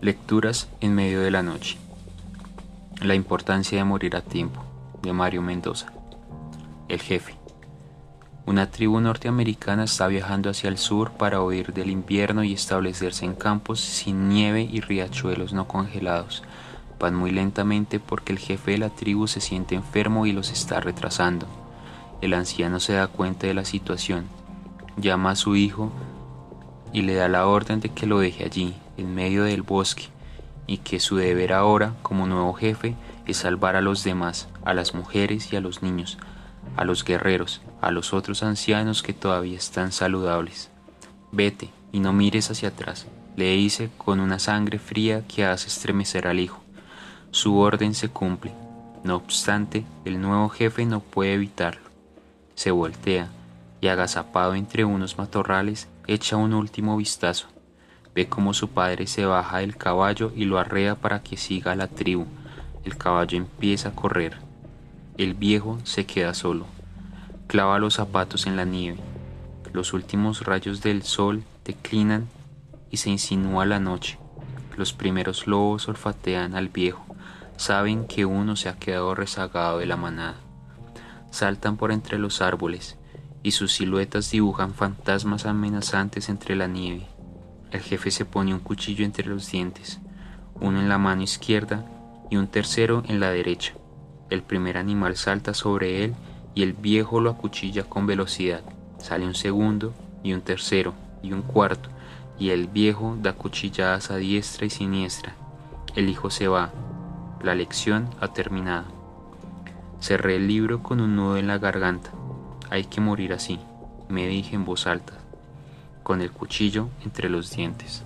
Lecturas en medio de la noche. La importancia de morir a tiempo, de Mario Mendoza. El jefe. Una tribu norteamericana está viajando hacia el sur para huir del invierno y establecerse en campos sin nieve y riachuelos no congelados. Van muy lentamente porque el jefe de la tribu se siente enfermo y los está retrasando. El anciano se da cuenta de la situación, llama a su hijo y le da la orden de que lo deje allí, en medio del bosque y que su deber ahora como nuevo jefe es salvar a los demás, a las mujeres y a los niños, a los guerreros, a los otros ancianos que todavía están saludables. Vete y no mires hacia atrás, le dice con una sangre fría que hace estremecer al hijo. Su orden se cumple. No obstante, el nuevo jefe no puede evitarlo. Se voltea y agazapado entre unos matorrales echa un último vistazo Ve cómo su padre se baja del caballo y lo arrea para que siga a la tribu. El caballo empieza a correr. El viejo se queda solo. Clava los zapatos en la nieve. Los últimos rayos del sol declinan y se insinúa la noche. Los primeros lobos olfatean al viejo. Saben que uno se ha quedado rezagado de la manada. Saltan por entre los árboles y sus siluetas dibujan fantasmas amenazantes entre la nieve. El jefe se pone un cuchillo entre los dientes, uno en la mano izquierda y un tercero en la derecha. El primer animal salta sobre él y el viejo lo acuchilla con velocidad. Sale un segundo y un tercero y un cuarto y el viejo da cuchilladas a diestra y siniestra. El hijo se va. La lección ha terminado. Cerré el libro con un nudo en la garganta. Hay que morir así, me dije en voz alta con el cuchillo entre los dientes.